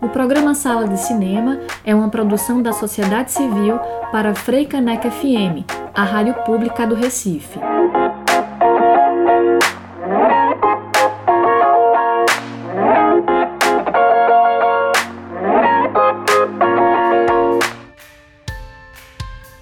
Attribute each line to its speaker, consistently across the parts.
Speaker 1: O programa Sala de Cinema é uma produção da sociedade civil para Freicaneca FM, a rádio pública do Recife.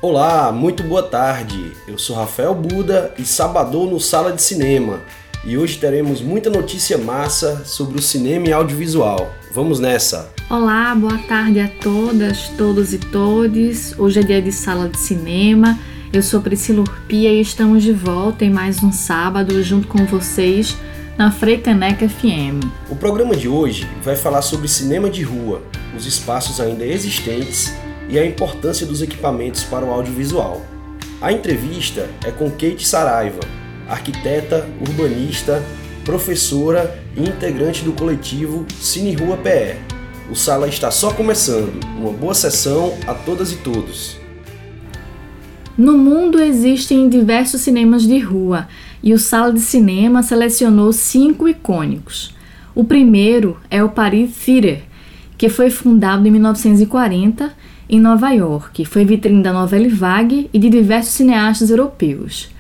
Speaker 2: Olá, muito boa tarde. Eu sou Rafael Buda e sabadou no Sala de Cinema. E hoje teremos muita notícia massa sobre o cinema e audiovisual. Vamos nessa!
Speaker 1: Olá, boa tarde a todas, todos e todes. Hoje é dia de Sala de Cinema. Eu sou Priscila Urpia e estamos de volta em mais um sábado junto com vocês na Freicaneca FM.
Speaker 2: O programa de hoje vai falar sobre cinema de rua, os espaços ainda existentes e a importância dos equipamentos para o audiovisual. A entrevista é com Kate Saraiva, arquiteta, urbanista, professora e integrante do coletivo Cine Rua PE. O sala está só começando. Uma boa sessão a todas e todos.
Speaker 1: No mundo existem diversos cinemas de rua e o Sala de Cinema selecionou cinco icônicos. O primeiro é o Paris Theatre, que foi fundado em 1940 em Nova York. Foi vitrine da novela Vague e de diversos cineastas europeus.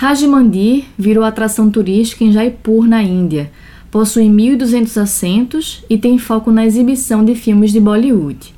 Speaker 1: Raj Mandir virou atração turística em Jaipur, na Índia. Possui 1.200 assentos e tem foco na exibição de filmes de Bollywood.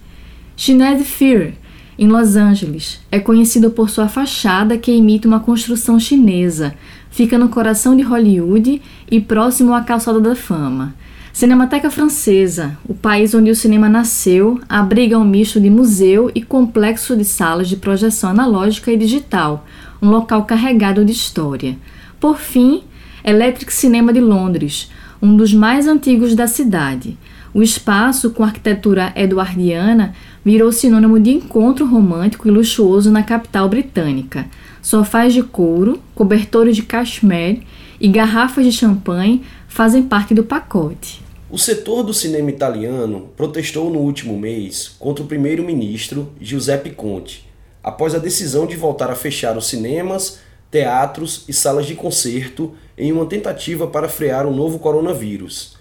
Speaker 1: Chinese Fear, em Los Angeles, é conhecido por sua fachada que imita uma construção chinesa. Fica no coração de Hollywood e próximo à Calçada da Fama. Cinemateca Francesa, o país onde o cinema nasceu, abriga um misto de museu e complexo de salas de projeção analógica e digital, um local carregado de história. Por fim, Electric Cinema de Londres, um dos mais antigos da cidade. O espaço, com arquitetura eduardiana, virou sinônimo de encontro romântico e luxuoso na capital britânica. Sofás de couro, cobertores de cashmere e garrafas de champanhe fazem parte do pacote.
Speaker 2: O setor do cinema italiano protestou no último mês contra o primeiro-ministro Giuseppe Conte, após a decisão de voltar a fechar os cinemas, teatros e salas de concerto em uma tentativa para frear o novo coronavírus.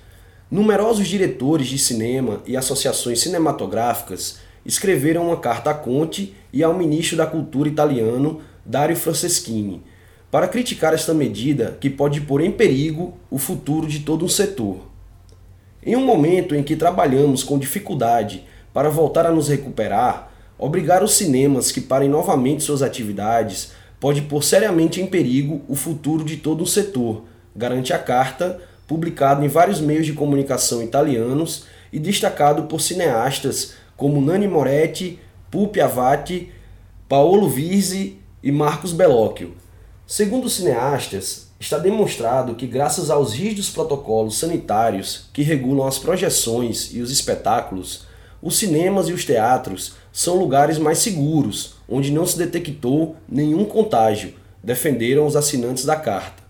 Speaker 2: Numerosos diretores de cinema e associações cinematográficas escreveram uma carta a Conte e ao ministro da Cultura italiano Dario Franceschini para criticar esta medida que pode pôr em perigo o futuro de todo um setor. Em um momento em que trabalhamos com dificuldade para voltar a nos recuperar, obrigar os cinemas que parem novamente suas atividades pode pôr seriamente em perigo o futuro de todo um setor, garante a carta, publicada em vários meios de comunicação italianos e destacado por cineastas como Nani Moretti, Pupi Avati, Paolo Virzi e Marcos Bellocchio, Segundo os cineastas, está demonstrado que, graças aos rígidos protocolos sanitários que regulam as projeções e os espetáculos, os cinemas e os teatros são lugares mais seguros, onde não se detectou nenhum contágio, defenderam os assinantes da carta.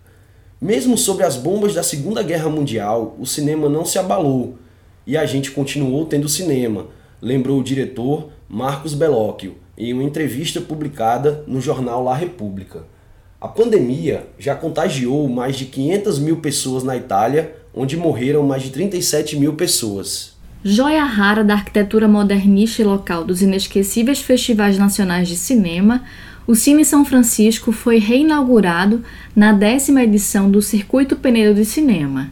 Speaker 2: Mesmo sobre as bombas da Segunda Guerra Mundial, o cinema não se abalou e a gente continuou tendo cinema, lembrou o diretor Marcos Bellocchio em uma entrevista publicada no jornal La República. A pandemia já contagiou mais de 500 mil pessoas na Itália, onde morreram mais de 37 mil pessoas.
Speaker 1: Joia rara da arquitetura modernista e local dos inesquecíveis festivais nacionais de cinema, o Cine São Francisco foi reinaugurado na décima edição do Circuito Penedo de Cinema.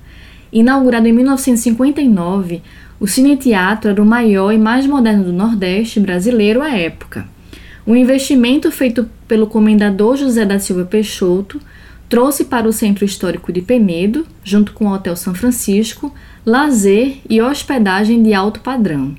Speaker 1: Inaugurado em 1959, o Cine Teatro era o maior e mais moderno do Nordeste brasileiro à época. O investimento feito pelo comendador José da Silva Peixoto trouxe para o Centro Histórico de Penedo, junto com o Hotel São Francisco, lazer e hospedagem de alto padrão.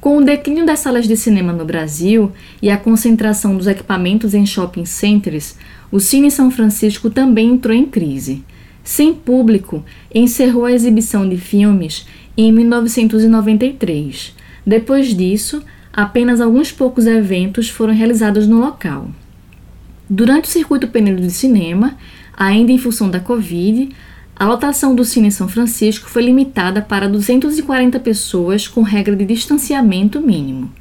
Speaker 1: Com o declínio das salas de cinema no Brasil e a concentração dos equipamentos em shopping centers, o Cine São Francisco também entrou em crise. Sem público, encerrou a exibição de filmes em 1993. Depois disso, apenas alguns poucos eventos foram realizados no local. Durante o circuito Penedo de cinema, ainda em função da Covid, a lotação do Cine São Francisco foi limitada para 240 pessoas com regra de distanciamento mínimo.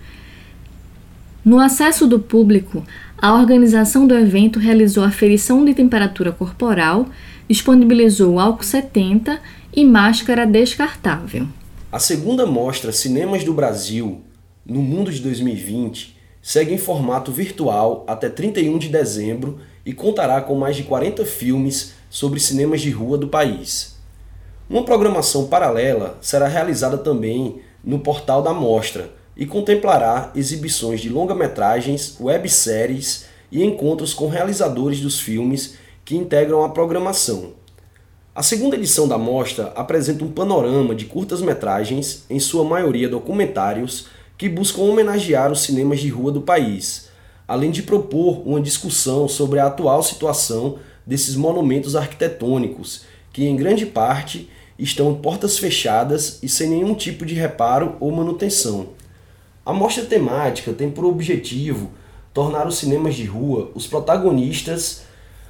Speaker 1: No acesso do público, a organização do evento realizou aferição de temperatura corporal, disponibilizou álcool 70 e máscara descartável.
Speaker 2: A segunda mostra Cinemas do Brasil no Mundo de 2020 segue em formato virtual até 31 de dezembro e contará com mais de 40 filmes sobre cinemas de rua do país. Uma programação paralela será realizada também no portal da mostra e contemplará exibições de longa-metragens, webséries e encontros com realizadores dos filmes que integram a programação. A segunda edição da mostra apresenta um panorama de curtas-metragens, em sua maioria documentários, que buscam homenagear os cinemas de rua do país, além de propor uma discussão sobre a atual situação desses monumentos arquitetônicos, que em grande parte estão portas fechadas e sem nenhum tipo de reparo ou manutenção. A mostra temática tem por objetivo tornar os cinemas de rua os protagonistas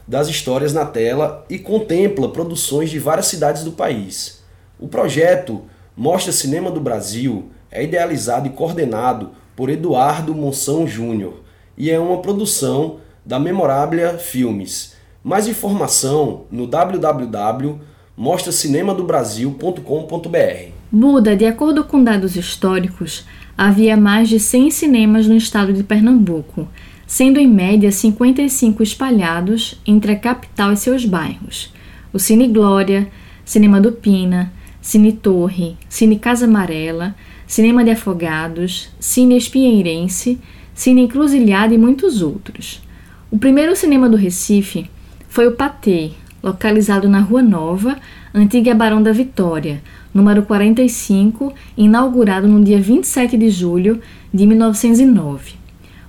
Speaker 2: das histórias na tela e contempla produções de várias cidades do país. O projeto Mostra Cinema do Brasil é idealizado e coordenado por Eduardo Monção Júnior e é uma produção da Memoráblia Filmes. Mais informação no www.mostracinemadobrasil.com.br.
Speaker 1: Buda, de acordo com dados históricos, havia mais de 100 cinemas no estado de Pernambuco, sendo em média 55 espalhados entre a capital e seus bairros. O Cine Glória, Cinema do Pina, Cine Torre, Cine Casa Amarela, Cinema de Afogados, Cine Espinheirense, Cine Encruzilhada e muitos outros. O primeiro cinema do Recife foi o Patê, localizado na Rua Nova, antiga Barão da Vitória, número 45, inaugurado no dia 27 de julho de 1909.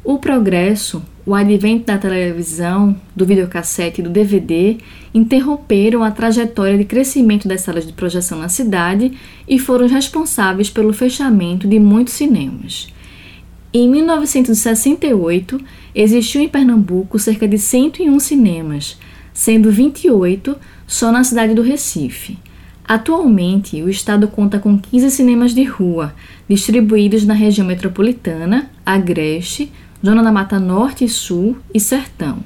Speaker 1: O progresso, o advento da televisão, do videocassete e do DVD interromperam a trajetória de crescimento das salas de projeção na cidade e foram responsáveis pelo fechamento de muitos cinemas. Em 1968, existiu em Pernambuco cerca de 101 cinemas, sendo 28 só na cidade do Recife. Atualmente, o estado conta com 15 cinemas de rua, distribuídos na região metropolitana, Agreste, Zona da Mata Norte e Sul e Sertão.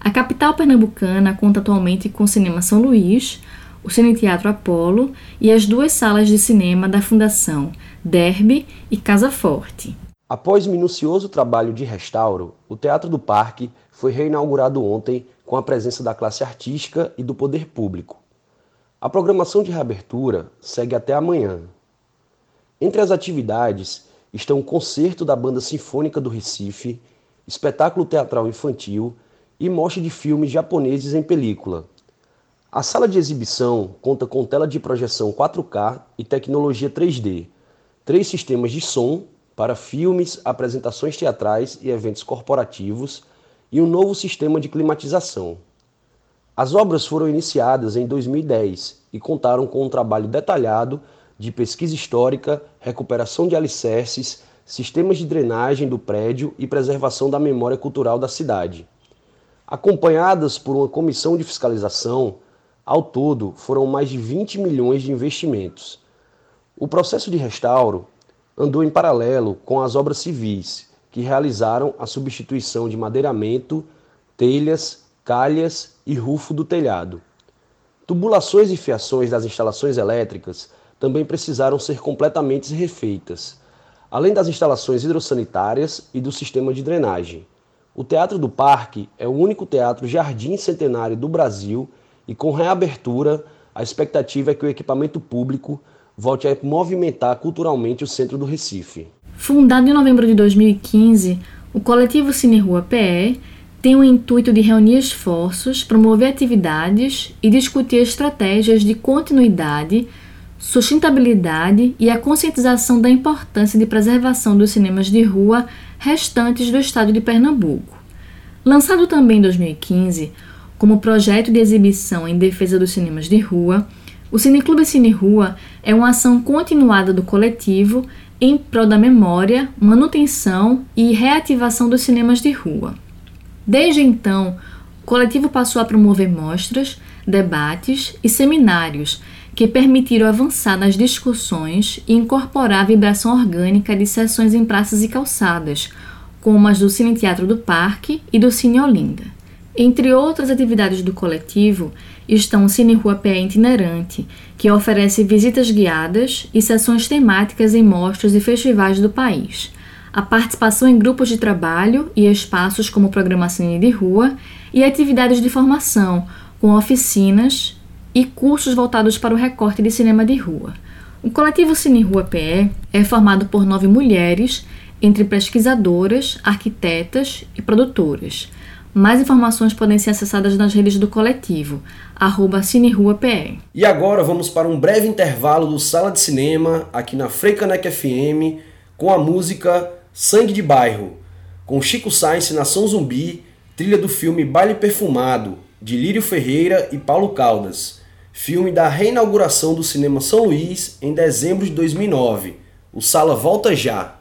Speaker 1: A capital pernambucana conta atualmente com o Cinema São Luís, o Cine Teatro Apolo e as duas salas de cinema da Fundação Derby e Casa Forte.
Speaker 2: Após minucioso trabalho de restauro, o Teatro do Parque foi reinaugurado ontem com a presença da classe artística e do poder público. A programação de reabertura segue até amanhã. Entre as atividades estão o concerto da Banda Sinfônica do Recife, espetáculo teatral infantil e mostra de filmes japoneses em película. A sala de exibição conta com tela de projeção 4K e tecnologia 3D, três sistemas de som para filmes, apresentações teatrais e eventos corporativos e um novo sistema de climatização. As obras foram iniciadas em 2010 e contaram com um trabalho detalhado de pesquisa histórica, recuperação de alicerces, sistemas de drenagem do prédio e preservação da memória cultural da cidade. Acompanhadas por uma comissão de fiscalização, ao todo foram mais de 20 milhões de investimentos. O processo de restauro andou em paralelo com as obras civis, que realizaram a substituição de madeiramento, telhas, calhas e rufo do telhado. Tubulações e fiações das instalações elétricas também precisaram ser completamente refeitas, além das instalações hidrossanitárias e do sistema de drenagem. O Teatro do Parque é o único teatro jardim centenário do Brasil e, com reabertura, a expectativa é que o equipamento público volte a movimentar culturalmente o centro do Recife.
Speaker 1: Fundado em novembro de 2015, o coletivo Cine Rua PE tem o intuito de reunir esforços, promover atividades e discutir estratégias de continuidade sustentabilidade e a conscientização da importância de preservação dos cinemas de rua restantes do estado de Pernambuco. Lançado também em 2015 como projeto de exibição em defesa dos cinemas de rua, o Cineclube Cine Rua é uma ação continuada do coletivo em prol da memória, manutenção e reativação dos cinemas de rua. Desde então, o coletivo passou a promover mostras, debates e seminários que permitiram avançar nas discussões e incorporar a vibração orgânica de sessões em praças e calçadas, como as do Cine Teatro do Parque e do Cine Olinda. Entre outras atividades do coletivo estão o Cine Rua Pé Itinerante, que oferece visitas guiadas e sessões temáticas em mostras e festivais do país, a participação em grupos de trabalho e espaços como o programa Cine de Rua e atividades de formação, com oficinas e cursos voltados para o recorte de cinema de rua. O coletivo Cine Rua PE é formado por nove mulheres, entre pesquisadoras, arquitetas e produtoras. Mais informações podem ser acessadas nas redes do coletivo, arroba.
Speaker 2: E agora vamos para um breve intervalo do Sala de Cinema, aqui na Freicanec FM, com a música Sangue de Bairro, com Chico Sainz Nação Zumbi, trilha do filme Baile Perfumado, de Lírio Ferreira e Paulo Caldas, filme da reinauguração do Cinema São Luís em dezembro de 2009. O Sala volta já!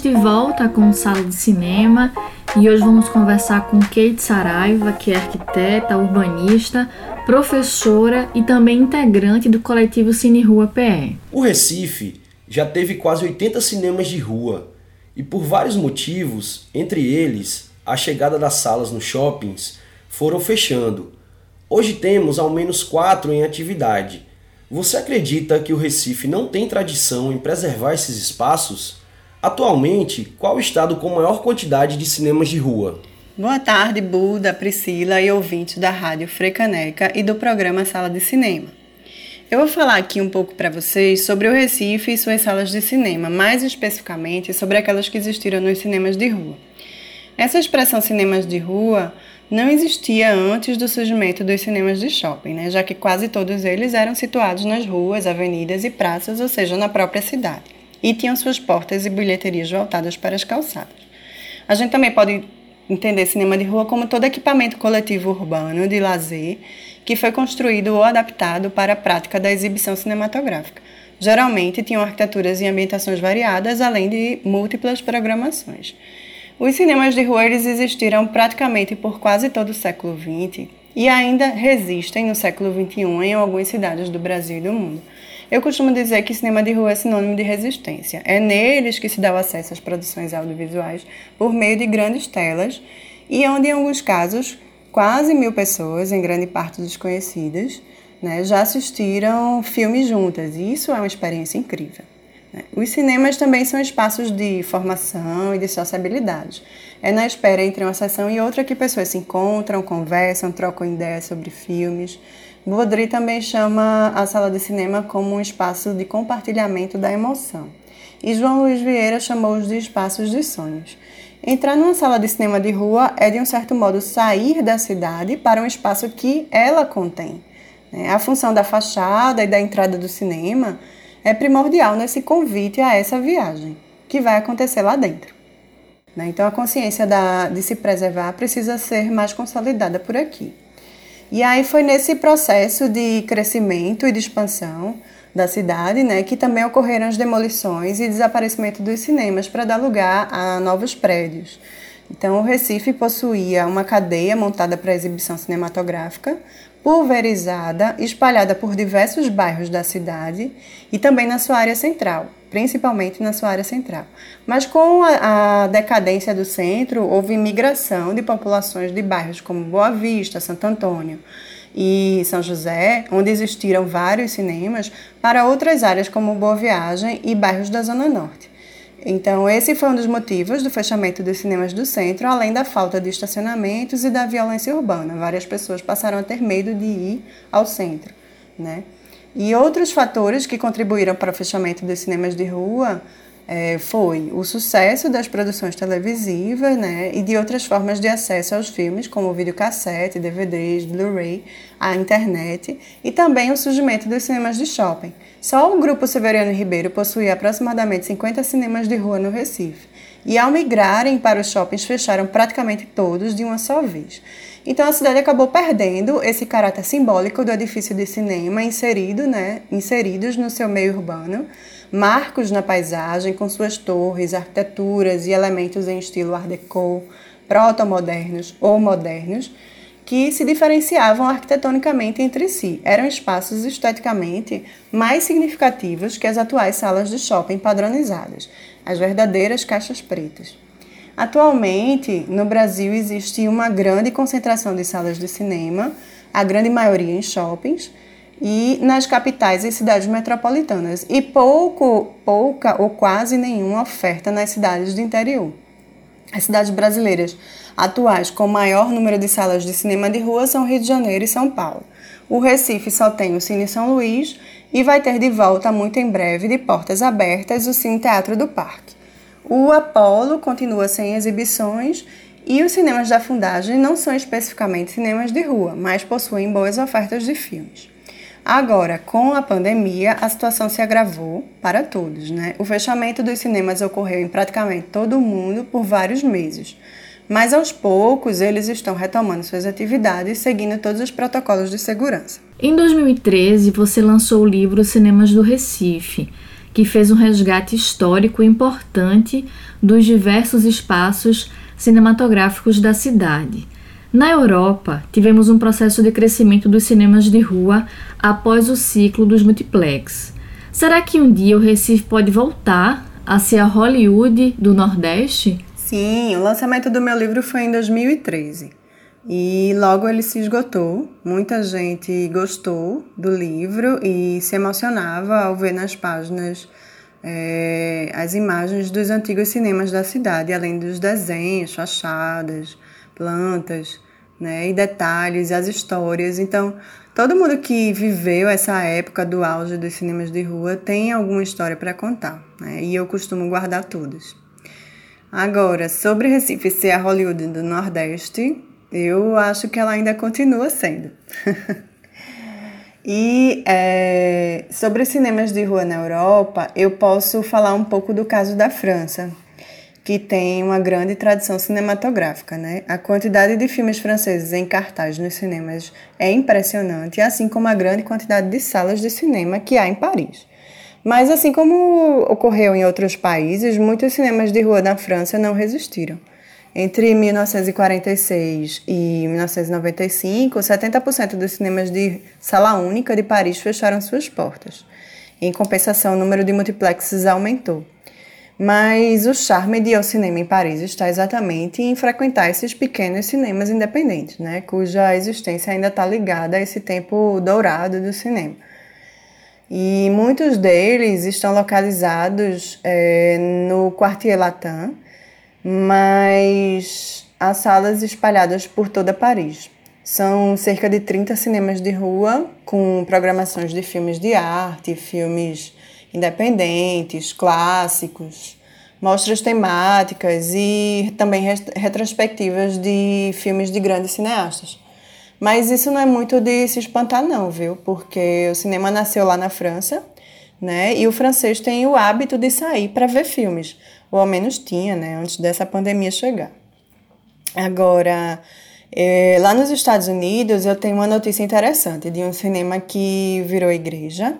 Speaker 1: Estamos de volta com Sala de Cinema e hoje vamos conversar com Kate Saraiva, que é arquiteta, urbanista, professora e também integrante do coletivo Cine Rua PE.
Speaker 2: O Recife já teve quase 80 cinemas de rua e por vários motivos, entre eles a chegada das salas nos shoppings, foram fechando. Hoje temos ao menos quatro em atividade. Você acredita que o Recife não tem tradição em preservar esses espaços? Atualmente, qual o estado com maior quantidade de cinemas de rua?
Speaker 3: Boa tarde, Buda, Priscila e ouvintes da Rádio Frecaneca e do programa Sala de Cinema. Eu vou falar aqui um pouco para vocês sobre o Recife e suas salas de cinema, mais especificamente sobre aquelas que existiram nos cinemas de rua. Essa expressão cinemas de rua não existia antes do surgimento dos cinemas de shopping, né? já que quase todos eles eram situados nas ruas, avenidas e praças, ou seja, na própria cidade, e tinham suas portas e bilheterias voltadas para as calçadas. A gente também pode entender cinema de rua como todo equipamento coletivo urbano de lazer que foi construído ou adaptado para a prática da exibição cinematográfica. Geralmente tinham arquiteturas e ambientações variadas, além de múltiplas programações. Os cinemas de rua eles existiram praticamente por quase todo o século XX e ainda resistem no século XXI em algumas cidades do Brasil e do mundo. Eu costumo dizer que cinema de rua é sinônimo de resistência. É neles que se dá o acesso às produções audiovisuais por meio de grandes telas e onde, em alguns casos, quase mil pessoas, em grande parte desconhecidas, né, já assistiram filmes juntas, e isso é uma experiência incrível. Né. Os cinemas também são espaços de formação e de sociabilidade. É na espera entre uma sessão e outra que pessoas se encontram, conversam, trocam ideias sobre filmes. Baudry também chama a sala de cinema como um espaço de compartilhamento da emoção. E João Luiz Vieira chamou-os de espaços de sonhos. Entrar numa sala de cinema de rua é, de um certo modo, sair da cidade para um espaço que ela contém. Né? A função da fachada e da entrada do cinema é primordial nesse convite a essa viagem, que vai acontecer lá dentro. Né? Então, a consciência de se preservar precisa ser mais consolidada por aqui. E aí foi nesse processo de crescimento e de expansão da cidade, né, que também ocorreram as demolições e desaparecimento dos cinemas para dar lugar a novos prédios. Então, o Recife possuía uma cadeia montada para exibição cinematográfica, pulverizada, espalhada por diversos bairros da cidade e também na sua área central, principalmente na sua área central. Mas com a, a decadência do centro, houve migração de populações de bairros como Boa Vista, Santo Antônio, e São José, onde existiram vários cinemas, para outras áreas como Boa Viagem e bairros da Zona Norte. Então, esse foi um dos motivos do fechamento dos cinemas do centro, além da falta de estacionamentos e da violência urbana. Várias pessoas passaram a ter medo de ir ao centro. Né? E outros fatores que contribuíram para o fechamento dos cinemas de rua é, foi o sucesso das produções televisivas né, e de outras formas de acesso aos filmes, como videocassete, DVDs, Blu-ray, a internet e também o surgimento dos cinemas de shopping. Só o Grupo Severiano Ribeiro possuía aproximadamente 50 cinemas de rua no Recife. E ao migrarem para os shoppings, fecharam praticamente todos de uma só vez. Então a cidade acabou perdendo esse caráter simbólico do edifício de cinema inserido, né, inseridos no seu meio urbano, marcos na paisagem com suas torres, arquiteturas e elementos em estilo Art Deco, proto-modernos ou modernos, que se diferenciavam arquitetonicamente entre si. Eram espaços esteticamente mais significativos que as atuais salas de shopping padronizadas, as verdadeiras caixas pretas. Atualmente, no Brasil existe uma grande concentração de salas de cinema, a grande maioria em shoppings, e nas capitais e cidades metropolitanas, e pouco, pouca ou quase nenhuma oferta nas cidades do interior. As cidades brasileiras atuais com maior número de salas de cinema de rua são Rio de Janeiro e São Paulo. O Recife só tem o Cine São Luís e vai ter de volta muito em breve, de portas abertas, o Cine Teatro do Parque. O Apolo continua sem exibições e os cinemas da Fundagem não são especificamente cinemas de rua, mas possuem boas ofertas de filmes. Agora, com a pandemia, a situação se agravou para todos. Né? O fechamento dos cinemas ocorreu em praticamente todo o mundo por vários meses. Mas aos poucos eles estão retomando suas atividades, seguindo todos os protocolos de segurança.
Speaker 1: Em 2013, você lançou o livro Cinemas do Recife, que fez um resgate histórico importante dos diversos espaços cinematográficos da cidade. Na Europa, tivemos um processo de crescimento dos cinemas de rua após o ciclo dos multiplex. Será que um dia o Recife pode voltar a ser a Hollywood do Nordeste?
Speaker 3: Sim, o lançamento do meu livro foi em 2013 e logo ele se esgotou. Muita gente gostou do livro e se emocionava ao ver nas páginas é, as imagens dos antigos cinemas da cidade, além dos desenhos, fachadas plantas, né, e detalhes, as histórias. Então, todo mundo que viveu essa época do auge dos cinemas de rua tem alguma história para contar, né, e eu costumo guardar todas. Agora, sobre Recife ser a Hollywood do Nordeste, eu acho que ela ainda continua sendo. e é, sobre cinemas de rua na Europa, eu posso falar um pouco do caso da França, que tem uma grande tradição cinematográfica, né? A quantidade de filmes franceses em cartaz nos cinemas é impressionante, assim como a grande quantidade de salas de cinema que há em Paris. Mas assim como ocorreu em outros países, muitos cinemas de rua na França não resistiram. Entre 1946 e 1995, 70% dos cinemas de sala única de Paris fecharam suas portas. Em compensação, o número de multiplexes aumentou. Mas o charme de ir ao cinema em Paris está exatamente em frequentar esses pequenos cinemas independentes, né, cuja existência ainda está ligada a esse tempo dourado do cinema. E muitos deles estão localizados é, no Quartier Latin, mas há salas espalhadas por toda Paris. São cerca de 30 cinemas de rua com programações de filmes de arte, filmes independentes, clássicos, mostras temáticas e também retrospectivas de filmes de grandes cineastas. Mas isso não é muito de se espantar não, viu? Porque o cinema nasceu lá na França, né? E o francês tem o hábito de sair para ver filmes, ou ao menos tinha, né? Antes dessa pandemia chegar. Agora, é, lá nos Estados Unidos, eu tenho uma notícia interessante de um cinema que virou igreja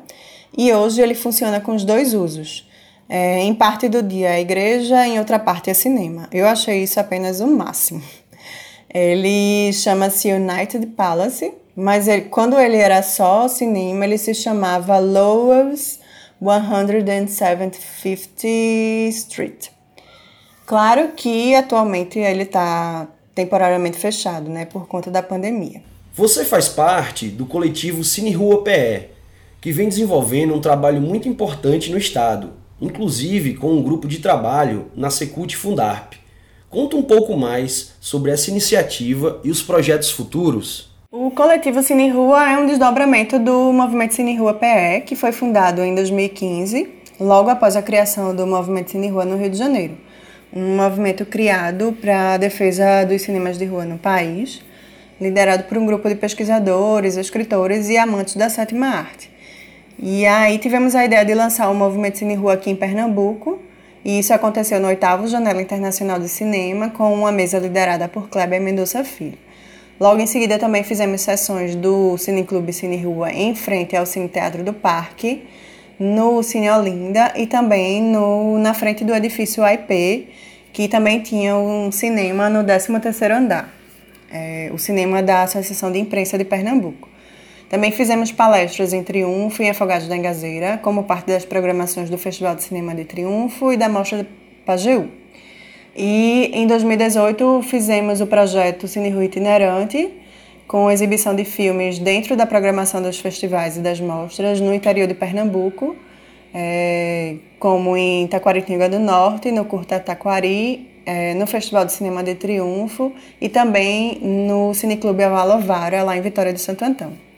Speaker 3: e hoje ele funciona com os dois usos. É, em parte do dia é igreja, em outra parte é cinema. Eu achei isso apenas o máximo. Ele chama-se United Palace, mas ele, quando ele era só cinema, ele se chamava Lowell's 175th Street. Claro que atualmente ele está temporariamente fechado, né, por conta da pandemia.
Speaker 2: Você faz parte do coletivo Cine Rua PE, que vem desenvolvendo um trabalho muito importante no Estado, inclusive com um grupo de trabalho na Secult Fundarp. Conta um pouco mais sobre essa iniciativa e os projetos futuros.
Speaker 3: O coletivo Cine Rua é um desdobramento do movimento Cine Rua PE, que foi fundado em 2015, logo após a criação do movimento Cine Rua no Rio de Janeiro. Um movimento criado para a defesa dos cinemas de rua no país, liderado por um grupo de pesquisadores, escritores e amantes da sétima arte. E aí tivemos a ideia de lançar o Movimento Cine Rua aqui em Pernambuco, e isso aconteceu no oitavo Janela Internacional de Cinema, com uma mesa liderada por Kleber Mendonça Filho. Logo em seguida também fizemos sessões do Cine Clube Cine Rua em frente ao Cine Teatro do Parque, no Cine Olinda e também no, na frente do edifício AIP, que também tinha um cinema no 13º andar, é, o cinema da Associação de Imprensa de Pernambuco. Também fizemos palestras em Triunfo e Afogados da Engazeira, como parte das programações do Festival de Cinema de Triunfo e da Mostra de Pajeú. E em 2018 fizemos o projeto Cine Rua Itinerante, com exibição de filmes dentro da programação dos festivais e das mostras no interior de Pernambuco, é, como em Taquaritinga do Norte, no Curta Taquari, é, no Festival de Cinema de Triunfo e também no Cineclube Avalovara, lá em Vitória de Santo Antão.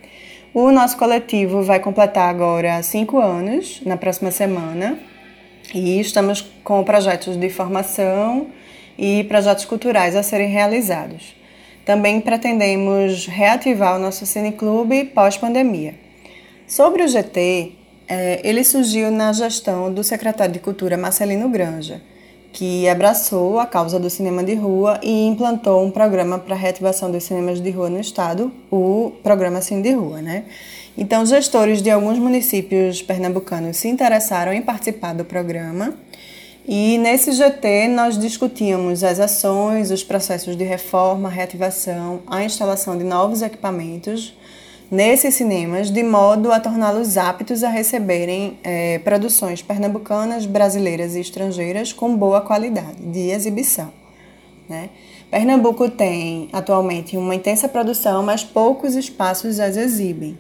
Speaker 3: O nosso coletivo vai completar agora cinco anos, na próxima semana, e estamos com projetos de formação e projetos culturais a serem realizados. Também pretendemos reativar o nosso cineclube pós-pandemia. Sobre o GT, é, ele surgiu na gestão do secretário de Cultura Marcelino Granja, que abraçou a causa do cinema de rua e implantou um programa para a reativação dos cinemas de rua no estado, o programa Cine de Rua, né? Então, gestores de alguns municípios pernambucanos se interessaram em participar do programa e nesse GT nós discutíamos as ações, os processos de reforma, reativação, a instalação de novos equipamentos nesses cinemas, de modo a torná-los aptos a receberem é, produções pernambucanas, brasileiras e estrangeiras com boa qualidade de exibição. Né? Pernambuco tem atualmente uma intensa produção, mas poucos espaços as exibem.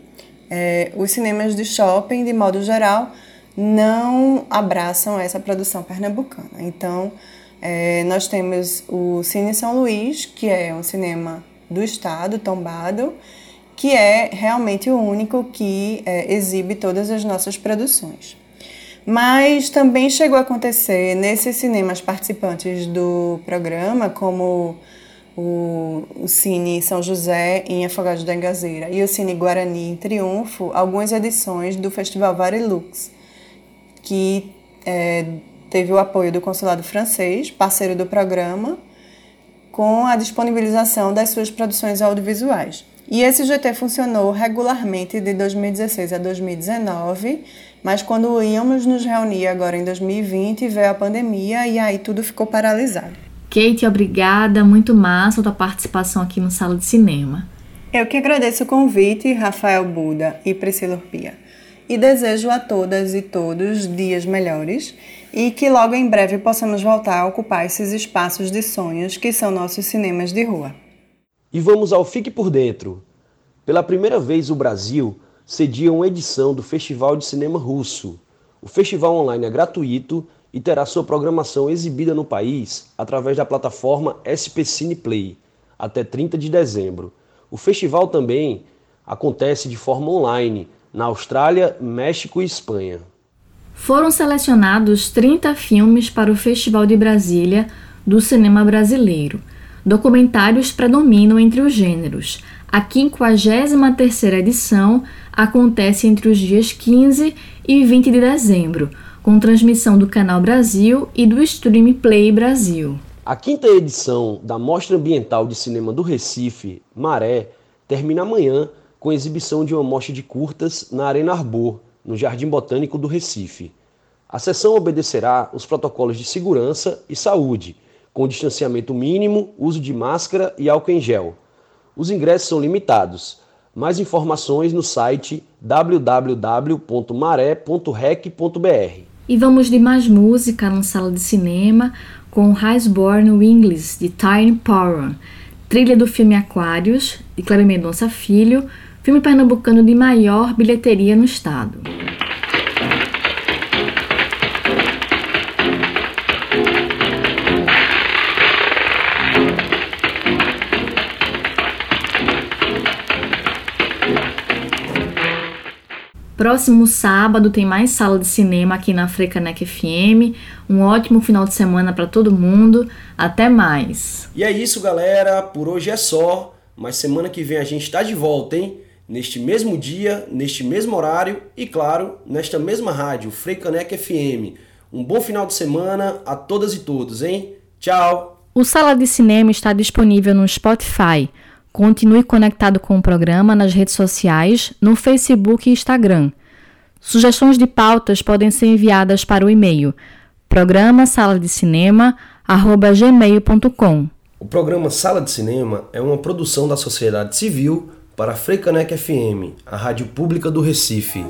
Speaker 3: É, os cinemas de shopping, de modo geral, não abraçam essa produção pernambucana. Então, é, nós temos o Cine São Luís, que é um cinema do estado, tombado, que é realmente o único que é, exibe todas as nossas produções. Mas também chegou a acontecer nesses cinemas participantes do programa, como o, o Cine São José em Afogados da Engazeira e o Cine Guarani em Triunfo, algumas edições do Festival Varilux, que é, teve o apoio do consulado francês, parceiro do programa, com a disponibilização das suas produções audiovisuais. E esse GT funcionou regularmente de 2016 a 2019, mas quando íamos nos reunir agora em 2020, veio a pandemia e aí tudo ficou paralisado.
Speaker 1: Kate, obrigada, muito massa a tua participação aqui no Sala de Cinema.
Speaker 3: Eu que agradeço o convite, Rafael Buda e Priscila Urpia e desejo a todas e todos dias melhores e que logo em breve possamos voltar a ocupar esses espaços de sonhos que são nossos cinemas de rua.
Speaker 2: E vamos ao Fique por Dentro. Pela primeira vez, o Brasil cedia uma edição do Festival de Cinema Russo. O festival online é gratuito e terá sua programação exibida no país através da plataforma SP Cine Play até 30 de dezembro. O festival também acontece de forma online na Austrália, México e Espanha.
Speaker 1: Foram selecionados 30 filmes para o Festival de Brasília do cinema brasileiro. Documentários predominam entre os gêneros. A 53ª edição acontece entre os dias 15 e 20 de dezembro, com transmissão do Canal Brasil e do Stream Play Brasil.
Speaker 2: A quinta edição da Mostra Ambiental de Cinema do Recife, Maré, termina amanhã com exibição de uma mostra de curtas na Arena Arbor, no Jardim Botânico do Recife. A sessão obedecerá os protocolos de segurança e saúde, com distanciamento mínimo, uso de máscara e álcool em gel. Os ingressos são limitados. Mais informações no site www.maré.rec.br.
Speaker 1: E vamos de mais música na sala de cinema com Highsborn Wingless, de Tyne Power, trilha do filme Aquários, de Cleber Mendonça Filho, filme pernambucano de maior bilheteria no estado. Próximo sábado tem mais sala de cinema aqui na Frecanec FM. Um ótimo final de semana para todo mundo. Até mais.
Speaker 2: E é isso, galera. Por hoje é só. Mas semana que vem a gente está de volta, hein? neste mesmo dia, neste mesmo horário e, claro, nesta mesma rádio, Freicanec FM. Um bom final de semana a todas e todos, hein? Tchau!
Speaker 1: O Sala de Cinema está disponível no Spotify. Continue conectado com o programa nas redes sociais, no Facebook e Instagram. Sugestões de pautas podem ser enviadas para o e-mail programa sala de cinema gmail.com.
Speaker 2: O programa Sala de Cinema é uma produção da sociedade civil para a Freicanec FM, a rádio pública do Recife.